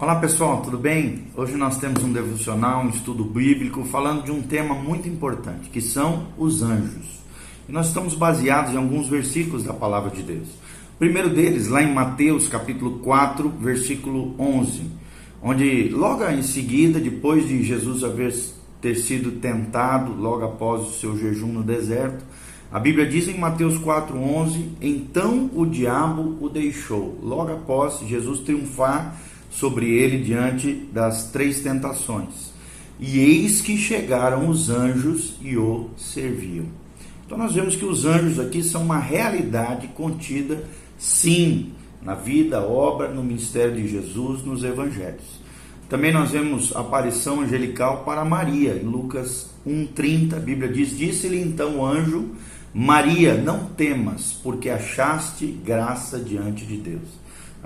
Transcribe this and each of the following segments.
Olá pessoal, tudo bem? Hoje nós temos um devocional, um estudo bíblico falando de um tema muito importante, que são os anjos. E nós estamos baseados em alguns versículos da palavra de Deus. O primeiro deles, lá em Mateus capítulo 4, versículo 11, onde logo em seguida, depois de Jesus haver ter sido tentado, logo após o seu jejum no deserto, a Bíblia diz em Mateus 4:11, então o diabo o deixou, logo após Jesus triunfar sobre ele diante das três tentações. E eis que chegaram os anjos e o serviam. Então nós vemos que os anjos aqui são uma realidade contida, sim, na vida, obra, no ministério de Jesus, nos evangelhos. Também nós vemos a aparição angelical para Maria, em Lucas 1,30, a Bíblia diz: Disse-lhe então o anjo, Maria, não temas, porque achaste graça diante de Deus.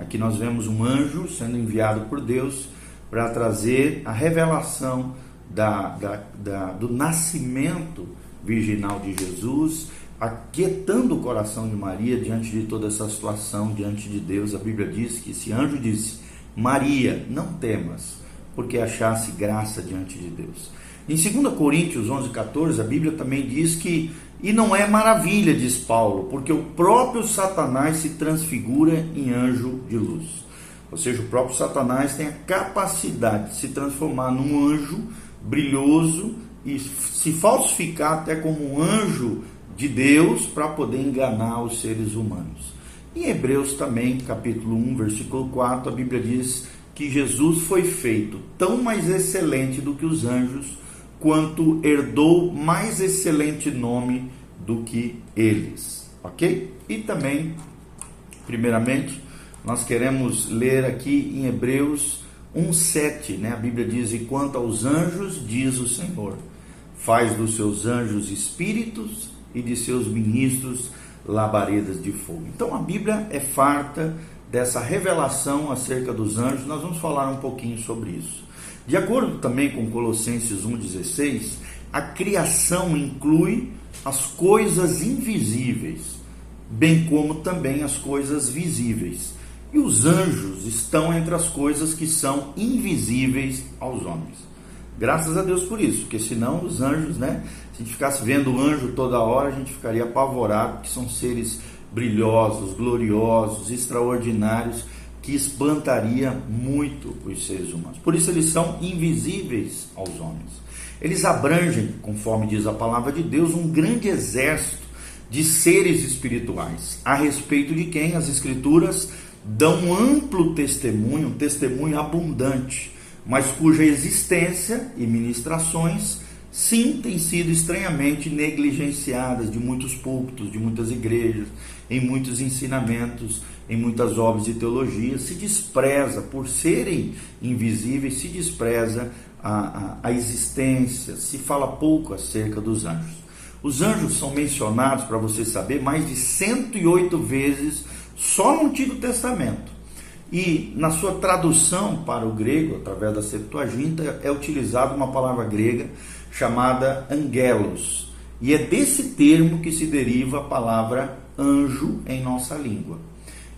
Aqui nós vemos um anjo sendo enviado por Deus para trazer a revelação da, da, da, do nascimento virginal de Jesus, aquietando o coração de Maria diante de toda essa situação, diante de Deus. A Bíblia diz que esse anjo disse: Maria, não temas, porque achasse graça diante de Deus. Em 2 Coríntios 11, 14, a Bíblia também diz que, e não é maravilha, diz Paulo, porque o próprio Satanás se transfigura em anjo de luz. Ou seja, o próprio Satanás tem a capacidade de se transformar num anjo brilhoso e se falsificar até como um anjo de Deus para poder enganar os seres humanos. Em Hebreus também, capítulo 1, versículo 4, a Bíblia diz que Jesus foi feito tão mais excelente do que os anjos quanto herdou mais excelente nome do que eles, ok? E também, primeiramente, nós queremos ler aqui em Hebreus 1,7, né? A Bíblia diz: E quanto aos anjos, diz o Senhor, faz dos seus anjos espíritos e de seus ministros labaredas de fogo. Então a Bíblia é farta dessa revelação acerca dos anjos, nós vamos falar um pouquinho sobre isso. De acordo também com Colossenses 1,16, a criação inclui as coisas invisíveis, bem como também as coisas visíveis. E os anjos estão entre as coisas que são invisíveis aos homens. Graças a Deus por isso, porque senão os anjos, né? Se a gente ficasse vendo o anjo toda hora, a gente ficaria apavorado, porque são seres brilhosos, gloriosos, extraordinários que espantaria muito os seres humanos. Por isso eles são invisíveis aos homens. Eles abrangem, conforme diz a palavra de Deus, um grande exército de seres espirituais, a respeito de quem as escrituras dão um amplo testemunho, um testemunho abundante, mas cuja existência e ministrações sim têm sido estranhamente negligenciadas de muitos púlpitos, de muitas igrejas, em muitos ensinamentos em muitas obras de teologia, se despreza, por serem invisíveis, se despreza a, a, a existência, se fala pouco acerca dos anjos. Os anjos são mencionados, para você saber, mais de 108 vezes só no Antigo Testamento. E na sua tradução para o grego, através da Septuaginta, é utilizada uma palavra grega chamada angelos. E é desse termo que se deriva a palavra anjo em nossa língua.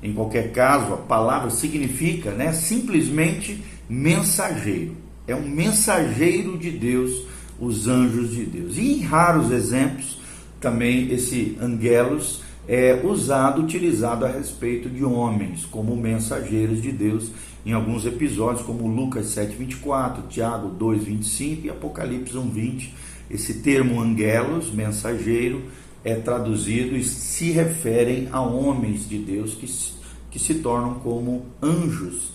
Em qualquer caso, a palavra significa né, simplesmente mensageiro. É um mensageiro de Deus, os anjos de Deus. E em raros exemplos, também esse angelos é usado, utilizado a respeito de homens, como mensageiros de Deus, em alguns episódios, como Lucas 7,24, Tiago 2,25 e Apocalipse 1,20. Esse termo angelos, mensageiro, é traduzido e se referem a homens de Deus que, que se tornam como anjos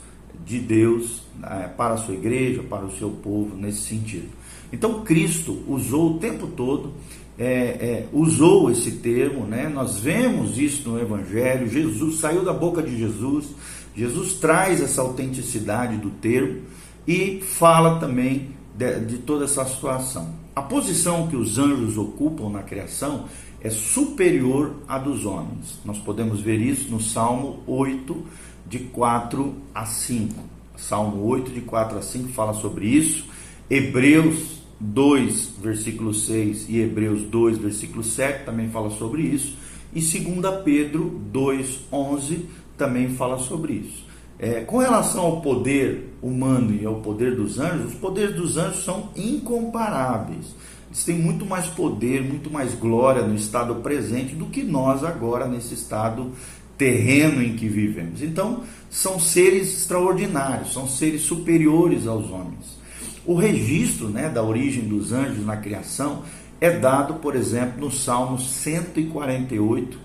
de Deus é, para a sua igreja, para o seu povo, nesse sentido. Então Cristo usou o tempo todo, é, é, usou esse termo, né? nós vemos isso no Evangelho, Jesus saiu da boca de Jesus, Jesus traz essa autenticidade do termo e fala também de, de toda essa situação. A posição que os anjos ocupam na criação é superior à dos homens. Nós podemos ver isso no Salmo 8, de 4 a 5. Salmo 8, de 4 a 5 fala sobre isso. Hebreus 2, versículo 6 e Hebreus 2, versículo 7 também fala sobre isso. E 2 Pedro 2, 11 também fala sobre isso. É, com relação ao poder humano e ao poder dos anjos, os poderes dos anjos são incomparáveis. Eles têm muito mais poder, muito mais glória no estado presente do que nós agora nesse estado terreno em que vivemos. Então, são seres extraordinários, são seres superiores aos homens. O registro né, da origem dos anjos na criação é dado, por exemplo, no Salmo 148,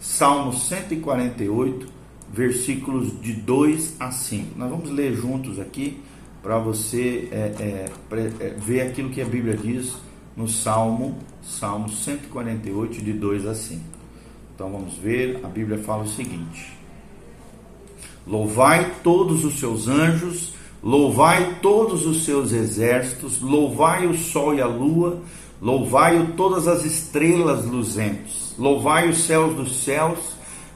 Salmo 148, versículos de 2 a 5. Nós vamos ler juntos aqui para você é, é, é, ver aquilo que a Bíblia diz no Salmo, Salmo 148, de 2 a 5. Então vamos ver, a Bíblia fala o seguinte: Louvai todos os seus anjos, louvai todos os seus exércitos, louvai o sol e a lua, louvai todas as estrelas luzentes, louvai os céus dos céus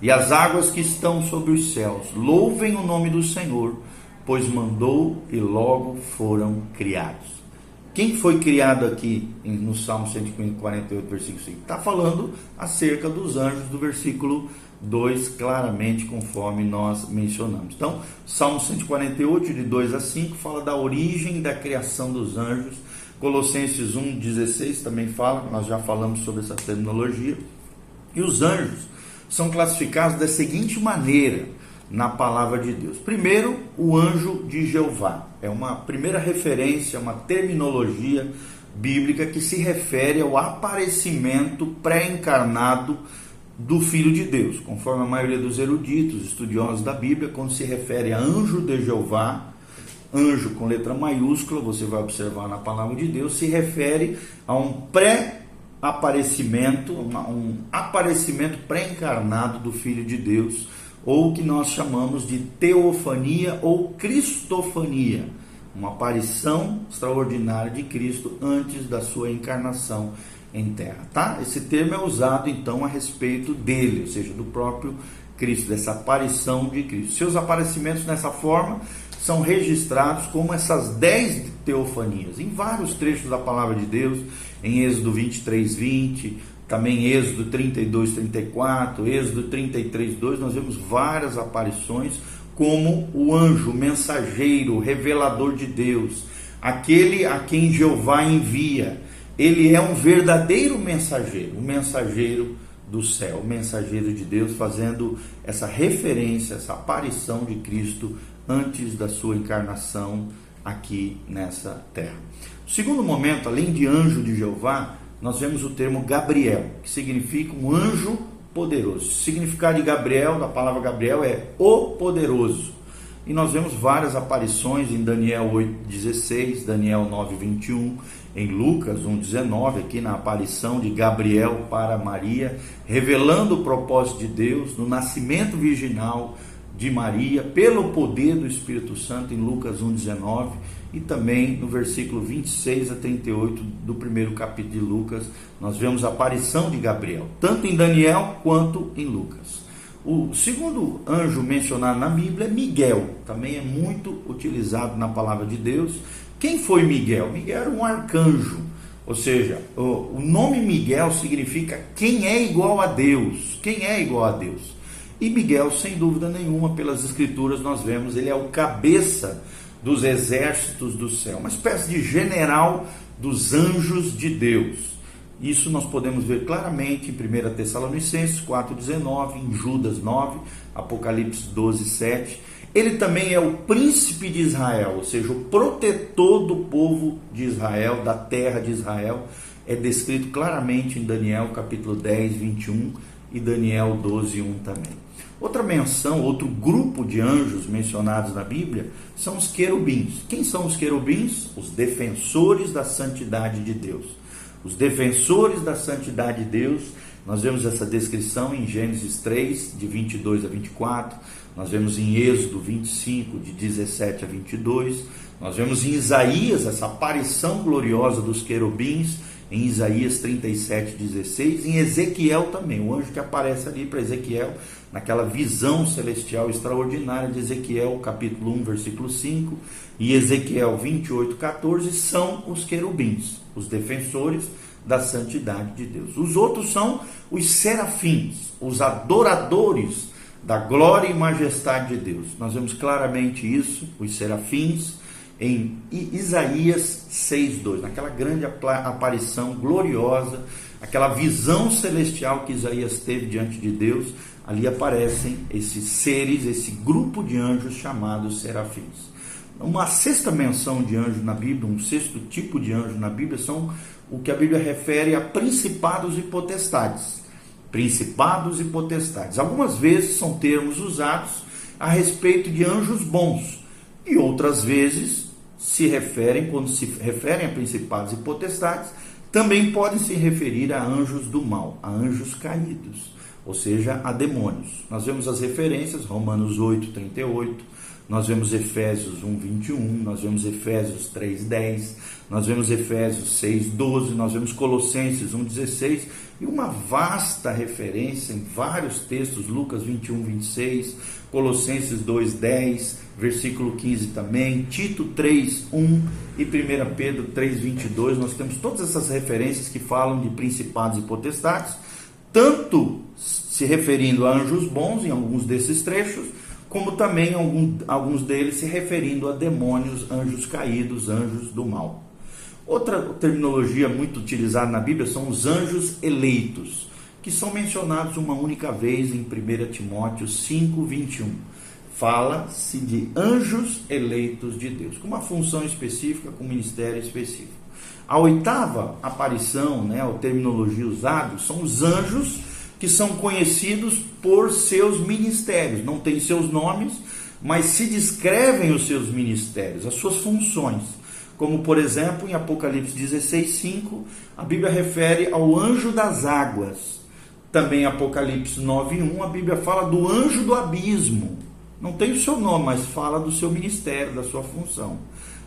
e as águas que estão sobre os céus. Louvem o nome do Senhor, pois mandou e logo foram criados. Quem foi criado aqui no Salmo 148, versículo 5? Está falando acerca dos anjos do versículo 2, claramente, conforme nós mencionamos. Então, Salmo 148, de 2 a 5, fala da origem da criação dos anjos. Colossenses 1, 16 também fala, nós já falamos sobre essa terminologia. E os anjos são classificados da seguinte maneira na palavra de Deus. Primeiro, o anjo de Jeová. É uma primeira referência, uma terminologia bíblica que se refere ao aparecimento pré-encarnado do Filho de Deus. Conforme a maioria dos eruditos, estudiosos da Bíblia, quando se refere a anjo de Jeová, anjo com letra maiúscula, você vai observar na palavra de Deus, se refere a um pré-aparecimento, um aparecimento pré-encarnado do Filho de Deus ou o que nós chamamos de teofania ou cristofania, uma aparição extraordinária de Cristo antes da sua encarnação em terra, tá? Esse termo é usado então a respeito dele, ou seja, do próprio Cristo, dessa aparição de Cristo. Seus aparecimentos nessa forma são registrados como essas dez teofanias, em vários trechos da palavra de Deus, em Êxodo 23, 20, também Êxodo 32, 34, Êxodo 33, 2, nós vemos várias aparições como o anjo, mensageiro, revelador de Deus, aquele a quem Jeová envia. Ele é um verdadeiro mensageiro, um mensageiro do céu, o mensageiro de Deus, fazendo essa referência, essa aparição de Cristo antes da sua encarnação aqui nessa terra. O segundo momento, além de anjo de Jeová, nós vemos o termo Gabriel, que significa um anjo poderoso. O significado de Gabriel, da palavra Gabriel, é o poderoso. E nós vemos várias aparições em Daniel 8,16, Daniel 9,21, em Lucas 1,19, aqui na aparição de Gabriel para Maria, revelando o propósito de Deus no nascimento virginal de Maria, pelo poder do Espírito Santo, em Lucas 1,19 e também no versículo 26 a 38 do primeiro capítulo de Lucas, nós vemos a aparição de Gabriel, tanto em Daniel quanto em Lucas. O segundo anjo mencionado na Bíblia é Miguel, também é muito utilizado na palavra de Deus. Quem foi Miguel? Miguel era um arcanjo, ou seja, o nome Miguel significa quem é igual a Deus. Quem é igual a Deus? E Miguel, sem dúvida nenhuma, pelas escrituras nós vemos, ele é o cabeça dos exércitos do céu, uma espécie de general dos anjos de Deus. Isso nós podemos ver claramente em 1 Tessalonicenses 4,19, em Judas 9, Apocalipse 12, 7. Ele também é o príncipe de Israel, ou seja, o protetor do povo de Israel, da terra de Israel. É descrito claramente em Daniel capítulo 10, 21 e Daniel 12, 1 também. Outra menção, outro grupo de anjos mencionados na Bíblia são os querubins. Quem são os querubins? Os defensores da santidade de Deus. Os defensores da santidade de Deus, nós vemos essa descrição em Gênesis 3, de 22 a 24, nós vemos em Êxodo 25, de 17 a 22, nós vemos em Isaías essa aparição gloriosa dos querubins em Isaías 37, 16, em Ezequiel também, o anjo que aparece ali para Ezequiel, naquela visão celestial extraordinária de Ezequiel, capítulo 1, versículo 5, e Ezequiel 28, 14, são os querubins, os defensores da santidade de Deus. Os outros são os serafins, os adoradores da glória e majestade de Deus. Nós vemos claramente isso, os serafins, em Isaías 6,2, naquela grande aparição gloriosa, aquela visão celestial que Isaías teve diante de Deus, ali aparecem esses seres, esse grupo de anjos chamados serafins. Uma sexta menção de anjo na Bíblia, um sexto tipo de anjo na Bíblia, são o que a Bíblia refere a principados e potestades. Principados e potestades. Algumas vezes são termos usados a respeito de anjos bons, e outras vezes se referem, quando se referem a principados e potestades, também podem se referir a anjos do mal, a anjos caídos, ou seja, a demônios. Nós vemos as referências, Romanos 8, 38, nós vemos Efésios 1, 21, nós vemos Efésios 3, 10, nós vemos Efésios 6, 12, nós vemos Colossenses 1, 16 e uma vasta referência em vários textos, Lucas 21, 26, Colossenses 2, 10, versículo 15 também, Tito 3, 1 e 1 Pedro 3, 22. Nós temos todas essas referências que falam de principados e potestades, tanto se referindo a anjos bons em alguns desses trechos, como também algum, alguns deles se referindo a demônios, anjos caídos, anjos do mal. Outra terminologia muito utilizada na Bíblia são os anjos eleitos, que são mencionados uma única vez em 1 Timóteo 5, 21. Fala-se de anjos eleitos de Deus, com uma função específica, com um ministério específico. A oitava aparição, né, a terminologia usada, são os anjos que são conhecidos por seus ministérios. Não têm seus nomes, mas se descrevem os seus ministérios, as suas funções. Como, por exemplo, em Apocalipse 16, 5, a Bíblia refere ao anjo das águas. Também Apocalipse 9, 1, a Bíblia fala do anjo do abismo. Não tem o seu nome, mas fala do seu ministério, da sua função.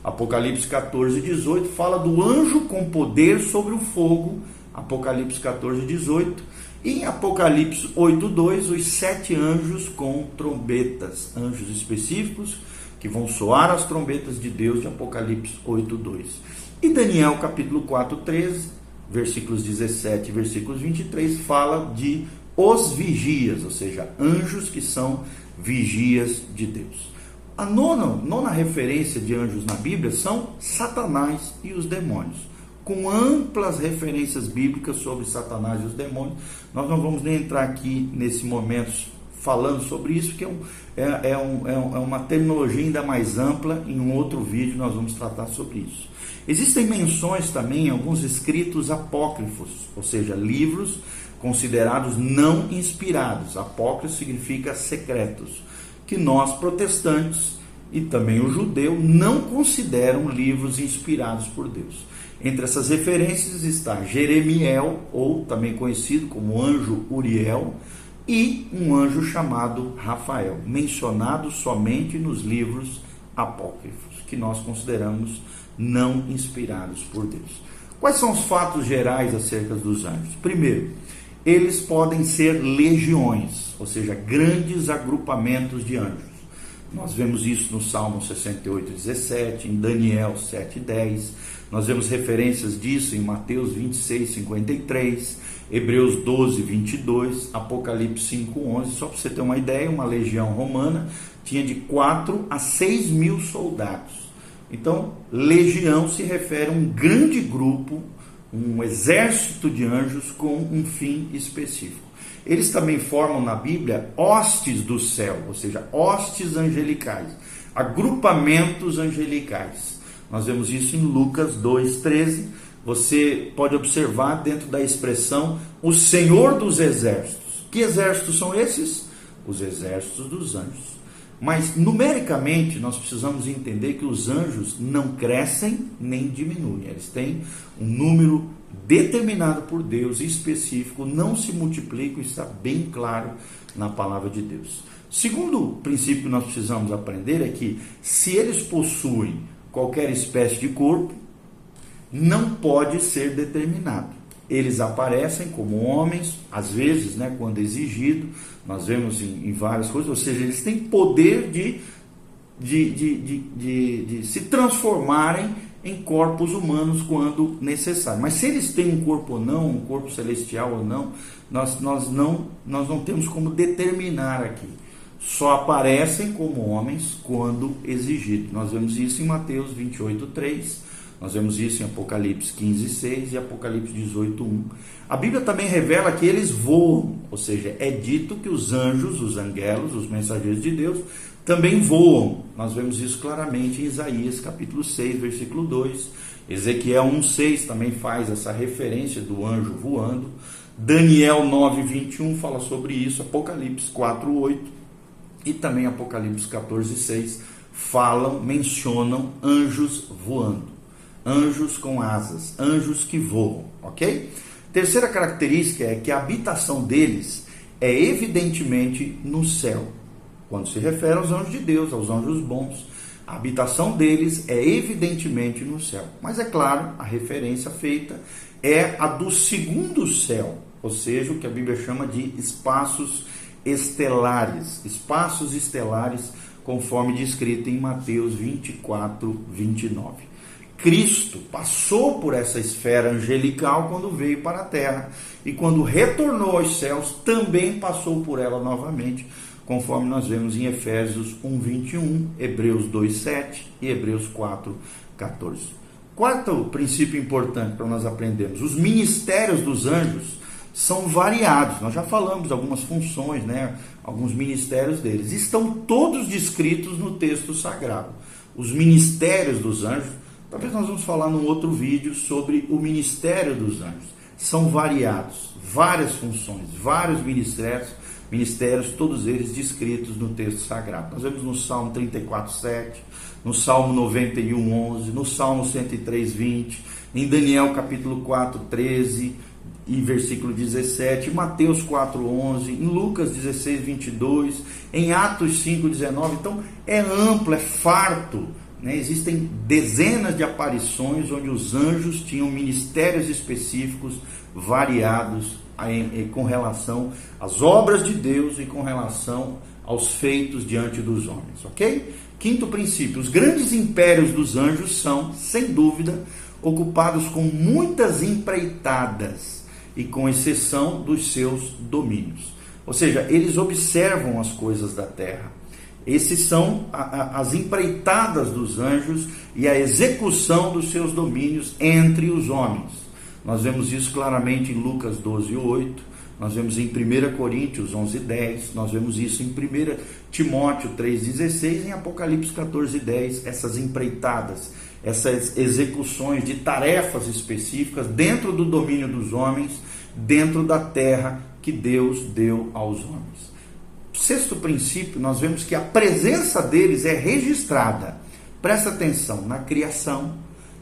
Apocalipse 14, 18 fala do anjo com poder sobre o fogo. Apocalipse 14, 18 em Apocalipse 8:2, os sete anjos com trombetas, anjos específicos que vão soar as trombetas de Deus de Apocalipse 8:2. E Daniel capítulo 4:13, versículos 17 e versículos 23 fala de os vigias, ou seja, anjos que são vigias de Deus. A nona, nona referência de anjos na Bíblia são Satanás e os demônios com amplas referências bíblicas sobre Satanás e os demônios. Nós não vamos nem entrar aqui nesse momento falando sobre isso, que é, um, é, é, um, é, uma terminologia ainda mais ampla. Em um outro vídeo nós vamos tratar sobre isso. Existem menções também em alguns escritos apócrifos, ou seja, livros considerados não inspirados. Apócrifo significa secretos, que nós protestantes e também o judeu não consideram livros inspirados por Deus. Entre essas referências está Jeremiel, ou também conhecido como anjo Uriel, e um anjo chamado Rafael, mencionado somente nos livros apócrifos, que nós consideramos não inspirados por Deus. Quais são os fatos gerais acerca dos anjos? Primeiro, eles podem ser legiões, ou seja, grandes agrupamentos de anjos. Nós vemos isso no Salmo 68, 17, em Daniel 7, 10. Nós vemos referências disso em Mateus 26, 53, Hebreus 12, 22, Apocalipse 5, 11. Só para você ter uma ideia, uma legião romana tinha de 4 a 6 mil soldados. Então, legião se refere a um grande grupo, um exército de anjos com um fim específico. Eles também formam na Bíblia hostes do céu, ou seja, hostes angelicais, agrupamentos angelicais. Nós vemos isso em Lucas 2,13. Você pode observar dentro da expressão o Senhor dos Exércitos. Que exércitos são esses? Os exércitos dos anjos. Mas numericamente nós precisamos entender que os anjos não crescem nem diminuem. Eles têm um número determinado por Deus específico, não se multiplicam, está bem claro na palavra de Deus. Segundo princípio que nós precisamos aprender é que se eles possuem qualquer espécie de corpo, não pode ser determinado. Eles aparecem como homens, às vezes, né, quando exigido, nós vemos em, em várias coisas, ou seja, eles têm poder de, de, de, de, de, se transformarem em corpos humanos quando necessário. Mas se eles têm um corpo ou não, um corpo celestial ou não, nós, nós, não, nós não temos como determinar aqui. só aparecem como homens quando exigido. Nós vemos isso em Mateus 28, 3, nós vemos isso em Apocalipse 15, 6 e Apocalipse 18, 1. A Bíblia também revela que eles voam, ou seja, é dito que os anjos, os angelos, os mensageiros de Deus, também voam. Nós vemos isso claramente em Isaías capítulo 6, versículo 2. Ezequiel 1,6 também faz essa referência do anjo voando. Daniel 9, 21 fala sobre isso. Apocalipse 4, 8 e também Apocalipse 14, 6 falam, mencionam anjos voando. Anjos com asas, anjos que voam, ok? Terceira característica é que a habitação deles é evidentemente no céu. Quando se refere aos anjos de Deus, aos anjos bons, a habitação deles é evidentemente no céu. Mas é claro, a referência feita é a do segundo céu, ou seja, o que a Bíblia chama de espaços estelares, espaços estelares, conforme descrito em Mateus 24, 29. Cristo passou por essa esfera angelical quando veio para a terra e quando retornou aos céus também passou por ela novamente, conforme nós vemos em Efésios 1:21, Hebreus 2:7 e Hebreus 4:14. Quarto princípio importante para nós aprendermos: os ministérios dos anjos são variados. Nós já falamos algumas funções, né? Alguns ministérios deles estão todos descritos no texto sagrado. Os ministérios dos anjos Talvez nós vamos falar num outro vídeo sobre o ministério dos anjos. São variados, várias funções, vários ministérios, ministérios, todos eles descritos no texto sagrado. Nós vemos no Salmo 34, 7, no Salmo 91, 11, no Salmo 103, 20, em Daniel capítulo 4, 13 e versículo 17, em Mateus 4, 11, em Lucas 16, 22, em Atos 5, 19. Então é amplo, é farto né? Existem dezenas de aparições onde os anjos tinham ministérios específicos variados com relação às obras de Deus e com relação aos feitos diante dos homens, ok? Quinto princípio: os grandes impérios dos anjos são, sem dúvida, ocupados com muitas empreitadas e com exceção dos seus domínios. Ou seja, eles observam as coisas da terra esses são a, a, as empreitadas dos anjos e a execução dos seus domínios entre os homens. Nós vemos isso claramente em Lucas 12, 8, nós vemos em 1 Coríntios 11, 10, nós vemos isso em 1 Timóteo 3, 16 e em Apocalipse 14, 10, essas empreitadas, essas execuções de tarefas específicas dentro do domínio dos homens, dentro da terra que Deus deu aos homens sexto princípio, nós vemos que a presença deles é registrada. Presta atenção, na criação,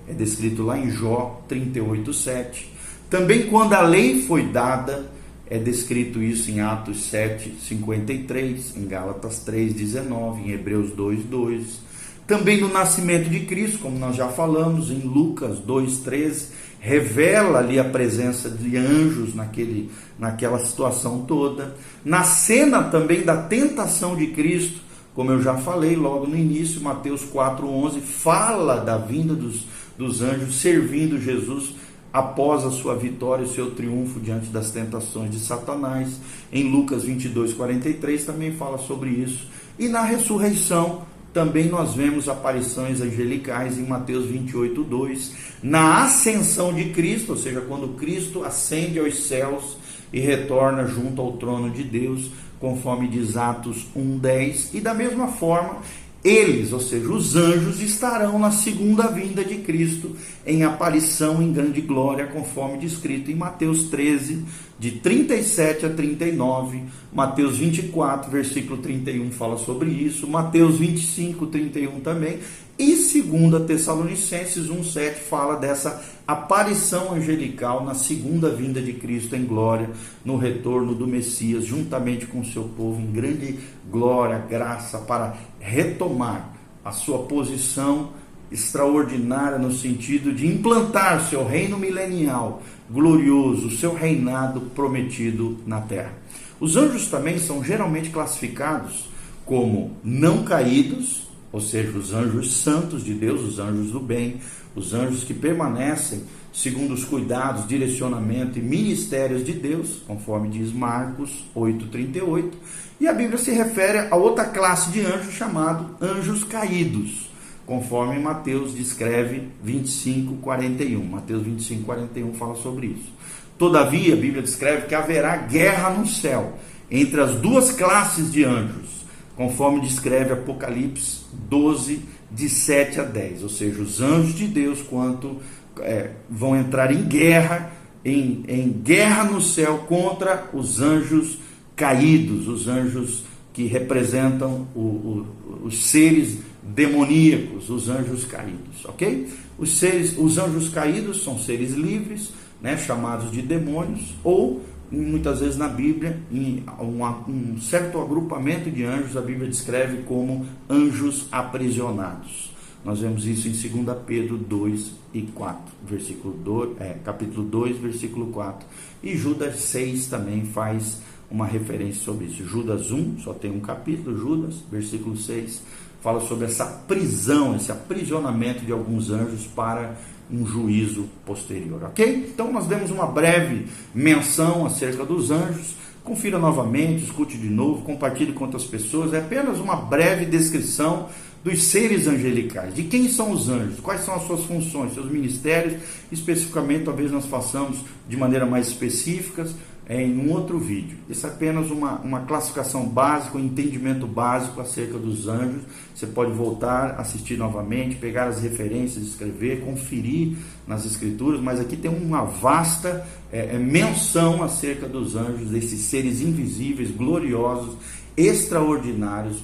é descrito lá em Jó 38:7. Também quando a lei foi dada, é descrito isso em Atos 7:53, em Gálatas 3:19, em Hebreus 2:2. Também no nascimento de Cristo, como nós já falamos, em Lucas 2:13 revela ali a presença de anjos naquele, naquela situação toda. Na cena também da tentação de Cristo, como eu já falei logo no início, Mateus 4,11 fala da vinda dos, dos anjos servindo Jesus após a sua vitória e seu triunfo diante das tentações de Satanás. Em Lucas 22, 43 também fala sobre isso. E na ressurreição, também nós vemos aparições angelicais em Mateus 28, 2, na ascensão de Cristo, ou seja, quando Cristo ascende aos céus e retorna junto ao trono de Deus, conforme diz Atos 1:10, e da mesma forma, eles, ou seja, os anjos, estarão na segunda vinda de Cristo em aparição em grande glória, conforme descrito em Mateus 13, de 37 a 39, Mateus 24, versículo 31 fala sobre isso, Mateus 25, 31 também, e 2 Tessalonicenses 1,7 fala dessa aparição angelical na segunda vinda de Cristo em glória, no retorno do Messias, juntamente com seu povo, em grande glória, graça, para retomar a sua posição extraordinária no sentido de implantar seu reino milenial glorioso, seu reinado prometido na terra. Os anjos também são geralmente classificados como não caídos, ou seja, os anjos santos de Deus, os anjos do bem, os anjos que permanecem segundo os cuidados, direcionamento e ministérios de Deus, conforme diz Marcos 8:38. E a Bíblia se refere a outra classe de anjos chamado anjos caídos, conforme Mateus descreve 25:41. Mateus 25:41 fala sobre isso. Todavia, a Bíblia descreve que haverá guerra no céu entre as duas classes de anjos, conforme descreve Apocalipse 12, de 7 a 10. Ou seja, os anjos de Deus, quanto é, vão entrar em guerra, em, em guerra no céu contra os anjos caídos, os anjos que representam o, o, os seres demoníacos, os anjos caídos, ok? Os seres, os anjos caídos são seres livres, né, chamados de demônios, ou muitas vezes na Bíblia, em um, certo agrupamento de anjos, a Bíblia descreve como anjos aprisionados. Nós vemos isso em 2 Pedro 2 e 4, versículo 2, é, capítulo 2, versículo 4. E Judas 6 também faz uma referência sobre isso. Judas 1, só tem um capítulo, Judas, versículo 6, fala sobre essa prisão, esse aprisionamento de alguns anjos para um juízo posterior, ok? Então nós demos uma breve menção acerca dos anjos. Confira novamente, escute de novo, compartilhe com outras pessoas. É apenas uma breve descrição dos seres angelicais. De quem são os anjos? Quais são as suas funções, seus ministérios? Especificamente, talvez nós façamos de maneira mais específica é, em um outro vídeo. Isso é apenas uma, uma classificação básica, um entendimento básico acerca dos anjos. Você pode voltar, assistir novamente, pegar as referências, escrever, conferir nas escrituras, mas aqui tem uma vasta é, é, menção acerca dos anjos, desses seres invisíveis, gloriosos, extraordinários,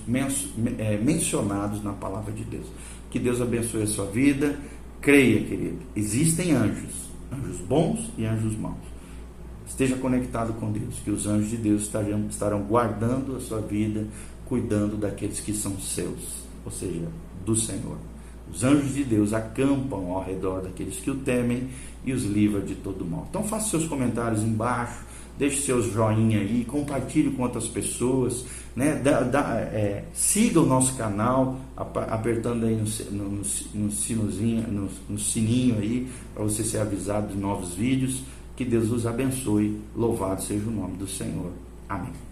é, mencionados na palavra de Deus. Que Deus abençoe a sua vida. Creia, querido, existem anjos, anjos bons e anjos maus. Esteja conectado com Deus, que os anjos de Deus estarão, estarão guardando a sua vida, cuidando daqueles que são seus, ou seja, do Senhor. Os anjos de Deus acampam ao redor daqueles que o temem e os livra de todo mal. Então faça seus comentários embaixo, deixe seus joinha aí, compartilhe com outras pessoas, né? Da, da, é, siga o nosso canal, apertando aí no, no, no, no sininho aí, para você ser avisado de novos vídeos. Que Deus os abençoe. Louvado seja o nome do Senhor. Amém.